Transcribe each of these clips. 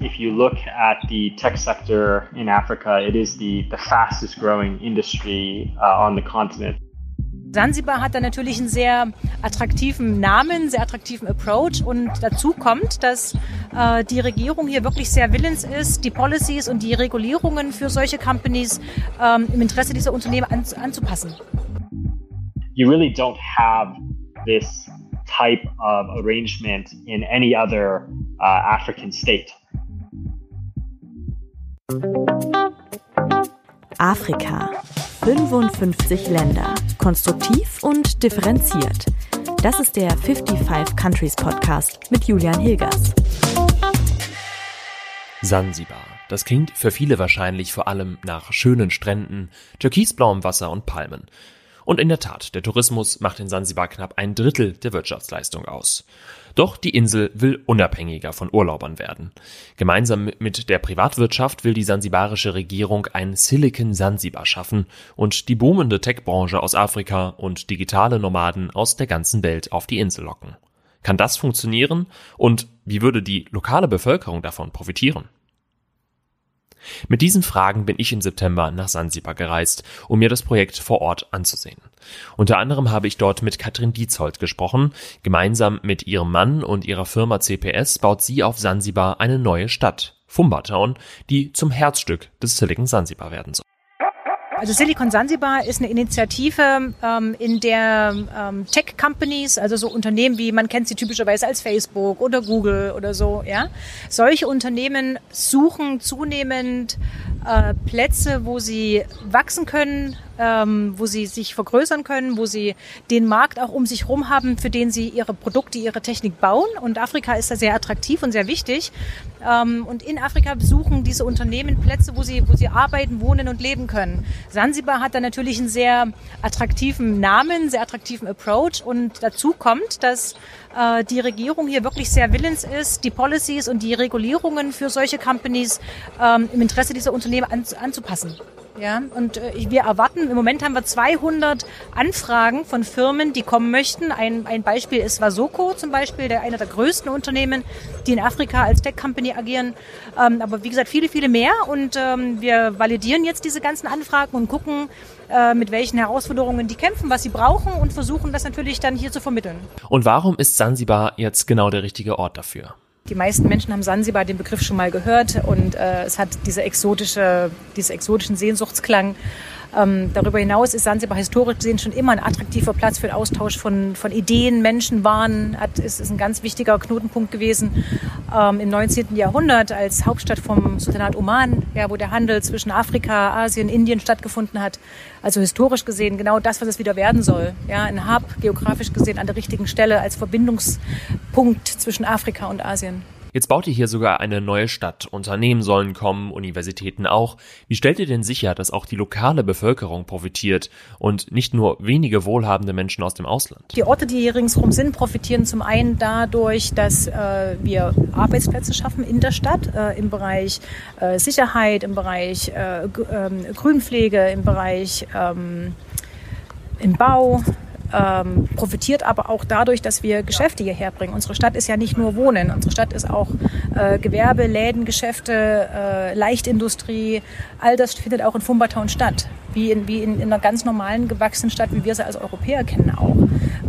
If you look at the tech sector in Africa, it is the, the fastest growing industry uh, on the continent. Sansibar hat da natürlich einen sehr attraktiven Namen, sehr attraktiven Approach und dazu kommt, dass äh, die Regierung hier wirklich sehr willens ist, die Policies und die Regulierungen für solche Companies ähm, im Interesse dieser Unternehmen an, anzupassen. You really don't have this type of arrangement in any other uh, African state. Afrika. 55 Länder. Konstruktiv und differenziert. Das ist der 55 Countries Podcast mit Julian Hilgers. Sansibar. Das klingt für viele wahrscheinlich vor allem nach schönen Stränden, türkisblauem Wasser und Palmen. Und in der Tat, der Tourismus macht in Sansibar knapp ein Drittel der Wirtschaftsleistung aus. Doch die Insel will unabhängiger von Urlaubern werden. Gemeinsam mit der Privatwirtschaft will die sansibarische Regierung ein Silicon Sansibar schaffen und die boomende Tech-Branche aus Afrika und digitale Nomaden aus der ganzen Welt auf die Insel locken. Kann das funktionieren? Und wie würde die lokale Bevölkerung davon profitieren? Mit diesen Fragen bin ich im September nach Sansibar gereist, um mir das Projekt vor Ort anzusehen. Unter anderem habe ich dort mit Katrin Dietzold gesprochen. Gemeinsam mit ihrem Mann und ihrer Firma CPS baut sie auf Sansibar eine neue Stadt, Fumba die zum Herzstück des Silicon Sansibar werden soll. Also Silicon Sansibar ist eine Initiative, ähm, in der ähm, Tech-Companies, also so Unternehmen wie man kennt sie typischerweise als Facebook oder Google oder so, ja, solche Unternehmen suchen zunehmend äh, Plätze, wo sie wachsen können, ähm, wo sie sich vergrößern können, wo sie den Markt auch um sich herum haben, für den sie ihre Produkte, ihre Technik bauen. Und Afrika ist da sehr attraktiv und sehr wichtig. Ähm, und in Afrika besuchen diese Unternehmen Plätze, wo sie, wo sie arbeiten, wohnen und leben können. Sansibar hat da natürlich einen sehr attraktiven Namen, sehr attraktiven Approach. Und dazu kommt, dass äh, die Regierung hier wirklich sehr willens ist, die Policies und die Regulierungen für solche Companies ähm, im Interesse dieser Unternehmen an, anzupassen. Ja, und äh, wir erwarten, im Moment haben wir 200 Anfragen von Firmen, die kommen möchten. Ein, ein Beispiel ist Vasoko zum Beispiel, der einer der größten Unternehmen, die in Afrika als Tech-Company agieren. Ähm, aber wie gesagt, viele, viele mehr. Und ähm, wir validieren jetzt diese ganzen Anfragen und gucken, äh, mit welchen Herausforderungen die kämpfen, was sie brauchen und versuchen das natürlich dann hier zu vermitteln. Und warum ist Sansibar jetzt genau der richtige Ort dafür? Die meisten Menschen haben Sansibar den Begriff schon mal gehört und äh, es hat diese exotische, diesen exotischen Sehnsuchtsklang. Ähm, darüber hinaus ist Sansibar historisch gesehen schon immer ein attraktiver Platz für den Austausch von, von Ideen, Menschen, Waren. Hat, ist, ist ein ganz wichtiger Knotenpunkt gewesen ähm, im 19. Jahrhundert als Hauptstadt vom Sultanat Oman, ja, wo der Handel zwischen Afrika, Asien, Indien stattgefunden hat. Also historisch gesehen genau das, was es wieder werden soll. Ja, ein Hub, geografisch gesehen an der richtigen Stelle als Verbindungspunkt zwischen Afrika und Asien. Jetzt baut ihr hier sogar eine neue Stadt. Unternehmen sollen kommen, Universitäten auch. Wie stellt ihr denn sicher, dass auch die lokale Bevölkerung profitiert und nicht nur wenige wohlhabende Menschen aus dem Ausland? Die Orte, die hier ringsherum sind, profitieren zum einen dadurch, dass äh, wir Arbeitsplätze schaffen in der Stadt, äh, im Bereich äh, Sicherheit, im Bereich äh, ähm, Grünpflege, im Bereich ähm, im Bau, ähm, profitiert aber auch dadurch, dass wir Geschäfte hierher bringen. Unsere Stadt ist ja nicht nur Wohnen, unsere Stadt ist auch äh, Gewerbe, Läden, Geschäfte, äh, Leichtindustrie. All das findet auch in Fumbatown statt, wie in, wie in, in einer ganz normalen gewachsenen Stadt, wie wir sie als Europäer kennen auch.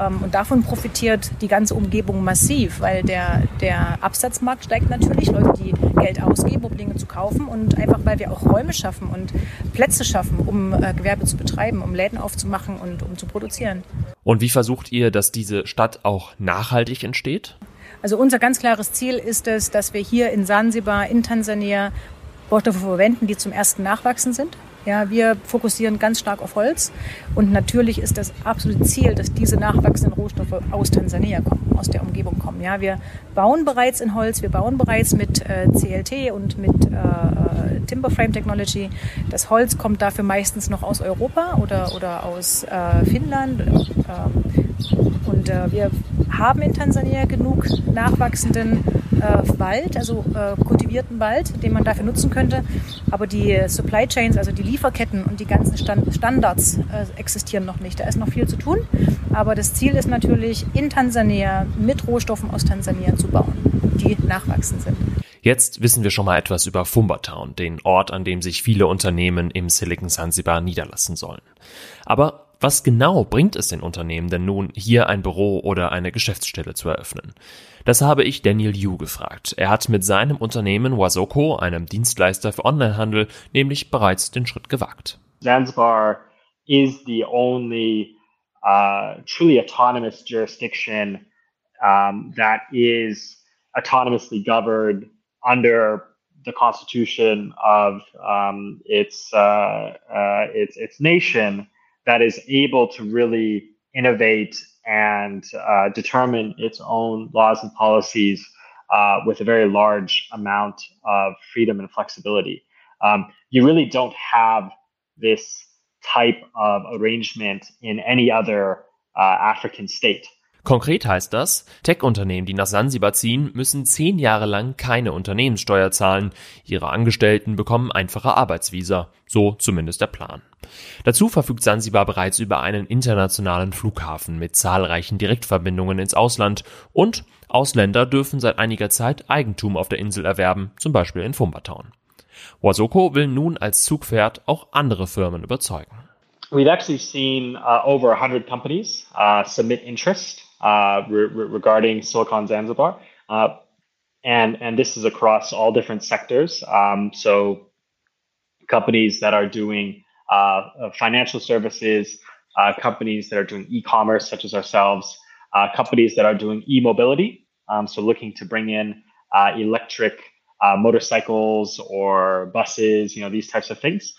Ähm, und davon profitiert die ganze Umgebung massiv, weil der, der Absatzmarkt steigt natürlich, Leute, die Geld ausgeben, um Dinge zu kaufen und einfach, weil wir auch Räume schaffen und Plätze schaffen, um äh, Gewerbe zu betreiben, um Läden aufzumachen und um zu produzieren. Und wie versucht ihr, dass diese Stadt auch nachhaltig entsteht? Also unser ganz klares Ziel ist es, dass wir hier in Sansibar, in Tansania Rohstoffe verwenden, die zum ersten Nachwachsen sind. Ja, wir fokussieren ganz stark auf Holz und natürlich ist das absolute Ziel, dass diese nachwachsenden Rohstoffe aus Tansania kommen, aus der Umgebung kommen. Ja, wir bauen bereits in Holz, wir bauen bereits mit äh, CLT und mit äh, äh, Timber Frame Technology. Das Holz kommt dafür meistens noch aus Europa oder, oder aus äh, Finnland. Ähm, und äh, wir haben in Tansania genug nachwachsenden äh, Wald, also äh, kultivierten Wald, den man dafür nutzen könnte. Aber die Supply Chains, also die Lieferketten und die ganzen Stand Standards äh, existieren noch nicht. Da ist noch viel zu tun. Aber das Ziel ist natürlich, in Tansania mit Rohstoffen aus Tansania zu bauen, die nachwachsend sind. Jetzt wissen wir schon mal etwas über Fumbertown, den Ort, an dem sich viele Unternehmen im Silicon Zanzibar niederlassen sollen. Aber was genau bringt es den Unternehmen denn nun, hier ein Büro oder eine Geschäftsstelle zu eröffnen? Das habe ich Daniel Yu gefragt. Er hat mit seinem Unternehmen Wasoko, einem Dienstleister für Onlinehandel, nämlich bereits den Schritt gewagt. Zanzibar is the only uh, truly autonomous jurisdiction um, that is autonomously governed under the constitution of um, its, uh, uh, its its nation that is able to really innovate and uh, determine its own laws and policies uh, with a very large amount of freedom and flexibility. Um, you really don't have this type of arrangement in any other uh, African state. Konkret heißt das, Tech-Unternehmen, die nach Sansibar ziehen, müssen zehn Jahre lang keine Unternehmenssteuer zahlen. Ihre Angestellten bekommen einfache Arbeitsvisa. So zumindest der Plan. Dazu verfügt Sansibar bereits über einen internationalen Flughafen mit zahlreichen Direktverbindungen ins Ausland und Ausländer dürfen seit einiger Zeit Eigentum auf der Insel erwerben, zum Beispiel in Fumbertown. Wasoko will nun als Zugpferd auch andere Firmen überzeugen. We've actually seen uh, over 100 companies uh, submit interest uh, re- regarding Silicon Zanzibar. Uh, and, and this is across all different sectors. Um, so companies that are doing uh, uh, financial services, companies that are doing e-commerce, such as ourselves, companies that are doing e-mobility. Um, so looking to bring in electric motorcycles or buses, you know, these types of things.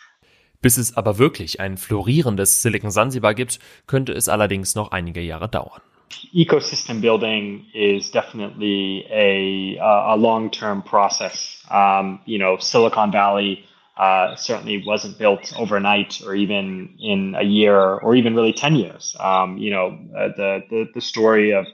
Bis es aber wirklich ein florierendes Silicon Zanzibar gibt, könnte es allerdings noch einige Jahre dauern. Ecosystem building is definitely a a long term process. Um, you know, Silicon Valley uh, certainly wasn't built overnight, or even in a year, or even really ten years. Um, you know, uh, the, the the story of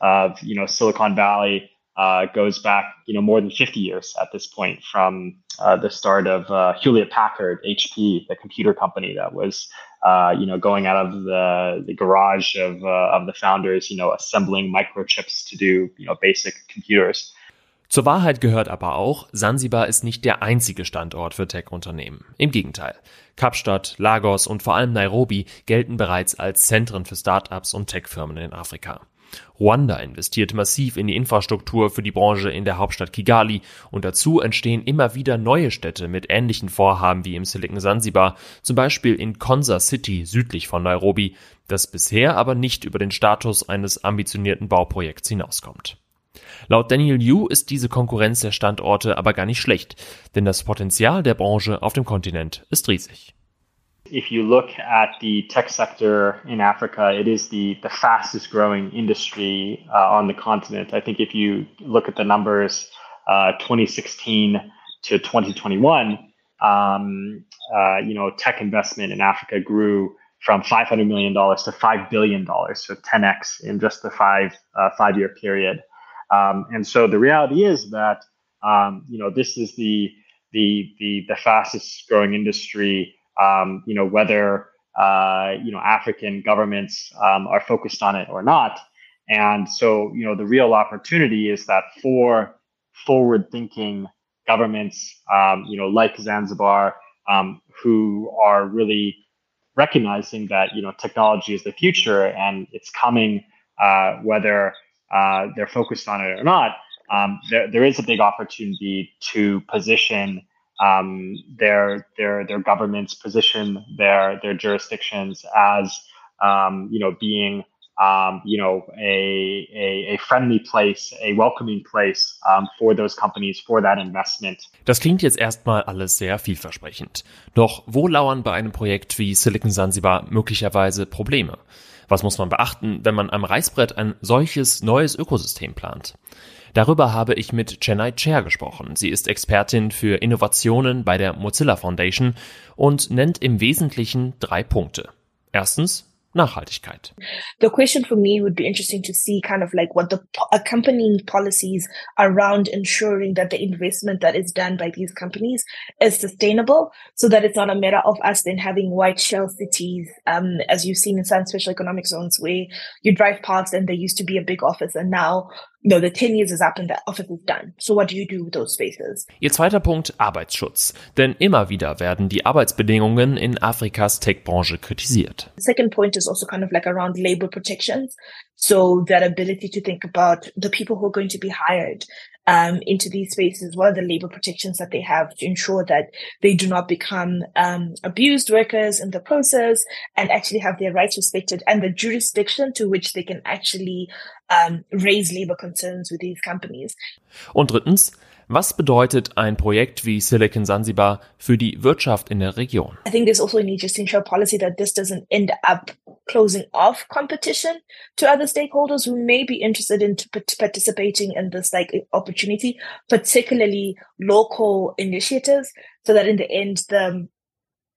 of you know Silicon Valley uh, goes back you know more than 50 years at this point from uh, the start of uh, Hewlett Packard HP, the computer company that was uh, you know, going out of the, the garage of, uh, of the founders, you know, assembling microchips to do, you know, basic computers. Zur Wahrheit gehört aber auch, Sansibar ist nicht der einzige Standort für Tech-Unternehmen. Im Gegenteil. Kapstadt, Lagos und vor allem Nairobi gelten bereits als Zentren für Startups und Tech-Firmen in Afrika. Ruanda investiert massiv in die Infrastruktur für die Branche in der Hauptstadt Kigali und dazu entstehen immer wieder neue Städte mit ähnlichen Vorhaben wie im Silicon Sansibar, zum Beispiel in Konza City südlich von Nairobi, das bisher aber nicht über den Status eines ambitionierten Bauprojekts hinauskommt. Laut Daniel Yu ist diese Konkurrenz der Standorte aber gar nicht schlecht, denn das Potenzial der Branche auf dem Kontinent ist riesig. If you look at the tech sector in Africa, it is the, the fastest growing industry uh, on the continent. I think if you look at the numbers, uh, 2016 to 2021, um, uh, you know, tech investment in Africa grew from $500 million to $5 billion, so 10x in just the five, uh, five year period. Um, and so the reality is that, um, you know, this is the, the, the, the fastest growing industry um, you know, whether, uh, you know, African governments um, are focused on it or not. And so, you know, the real opportunity is that for forward thinking governments, um, you know, like Zanzibar, um, who are really recognizing that, you know, technology is the future and it's coming, uh, whether uh, they're focused on it or not, um, there, there is a big opportunity to position um, their their their governments position their their jurisdictions as um, you know being um, you know a, a, a friendly place, a welcoming place um, for those companies for that investment. Das klingt jetzt erstmal alles sehr vielversprechend. Doch wo lauern bei einem Projekt wie Silicon Zanzibar möglicherweise Probleme? Was muss man beachten, wenn man am Reißbrett ein solches neues Ökosystem plant? Darüber habe ich mit Chennai Chair gesprochen. Sie ist Expertin für Innovationen bei der Mozilla Foundation und nennt im Wesentlichen drei Punkte. Erstens Nachhaltigkeit. The question for me would be interesting to see kind of like what the accompanying policies around ensuring that the investment that is done by these companies is sustainable so that it's not a matter of us then having white shell cities, um, as you've seen in some special economic zones where you drive past and there used to be a big office and now no, the 10 years is up and the office is done. So what do you do with those spaces? Ihr zweiter Punkt, Arbeitsschutz. Denn immer wieder werden die Arbeitsbedingungen in Afrikas Tech-Branche kritisiert. The second point is also kind of like around labor protections. So that ability to think about the people who are going to be hired um, into these spaces, what are the labor protections that they have to ensure that they do not become um, abused workers in the process and actually have their rights respected and the jurisdiction to which they can actually um, raise labor concerns with these companies. Und drittens, was bedeutet ein Projekt wie Silicon Zanzibar für die Wirtschaft in der Region? I think there's also a need just to ensure policy that this doesn't end up closing off competition to other stakeholders who may be interested in participating in this like opportunity, particularly local initiatives, so that in the end the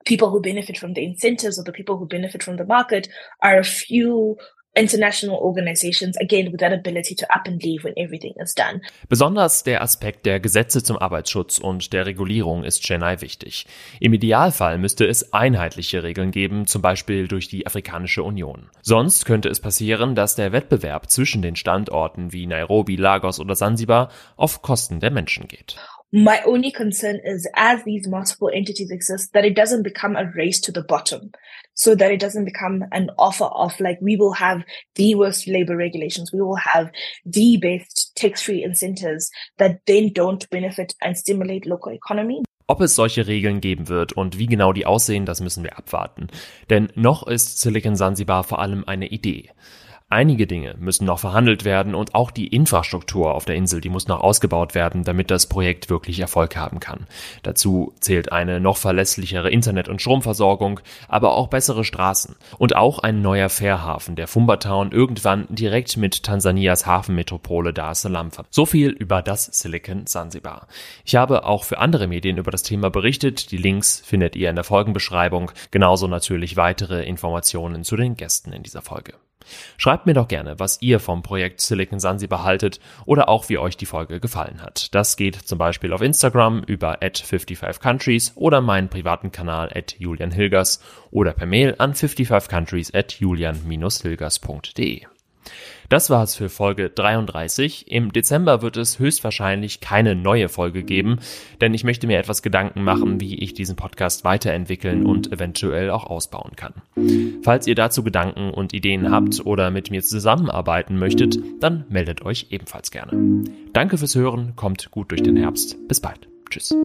people who benefit from the incentives or the people who benefit from the market are a few international organizations, again, with that ability to up and leave when everything is done. Besonders der Aspekt der Gesetze zum Arbeitsschutz und der Regulierung ist Chennai wichtig. Im Idealfall müsste es einheitliche Regeln geben, zum Beispiel durch die Afrikanische Union. Sonst könnte es passieren, dass der Wettbewerb zwischen den Standorten wie Nairobi, Lagos oder Sansibar auf Kosten der Menschen geht. My only concern is as these multiple entities exist, that it doesn't become a race to the bottom. So that it doesn't become an offer of like, we will have the worst labor regulations. We will have the best tax-free incentives that then don't benefit and stimulate local economy. Ob es solche Regeln geben wird und wie genau die aussehen, das müssen wir abwarten. Denn noch ist Silicon Sansibar vor allem eine Idee. Einige Dinge müssen noch verhandelt werden und auch die Infrastruktur auf der Insel, die muss noch ausgebaut werden, damit das Projekt wirklich Erfolg haben kann. Dazu zählt eine noch verlässlichere Internet- und Stromversorgung, aber auch bessere Straßen und auch ein neuer Fährhafen, der Fumbertown irgendwann direkt mit Tansanias Hafenmetropole Dar es Salaam verbindet. So viel über das Silicon Sansibar. Ich habe auch für andere Medien über das Thema berichtet. Die Links findet ihr in der Folgenbeschreibung. Genauso natürlich weitere Informationen zu den Gästen in dieser Folge. Schreibt mir doch gerne, was ihr vom Projekt Silicon Sansibar haltet oder auch wie euch die Folge gefallen hat. Das geht zum Beispiel auf Instagram über at 55countries oder meinen privaten Kanal at julianhilgers oder per Mail an 55countries at julian-hilgers.de. Das war's für Folge 33. Im Dezember wird es höchstwahrscheinlich keine neue Folge geben, denn ich möchte mir etwas Gedanken machen, wie ich diesen Podcast weiterentwickeln und eventuell auch ausbauen kann. Falls ihr dazu Gedanken und Ideen habt oder mit mir zusammenarbeiten möchtet, dann meldet euch ebenfalls gerne. Danke fürs Hören, kommt gut durch den Herbst. Bis bald. Tschüss.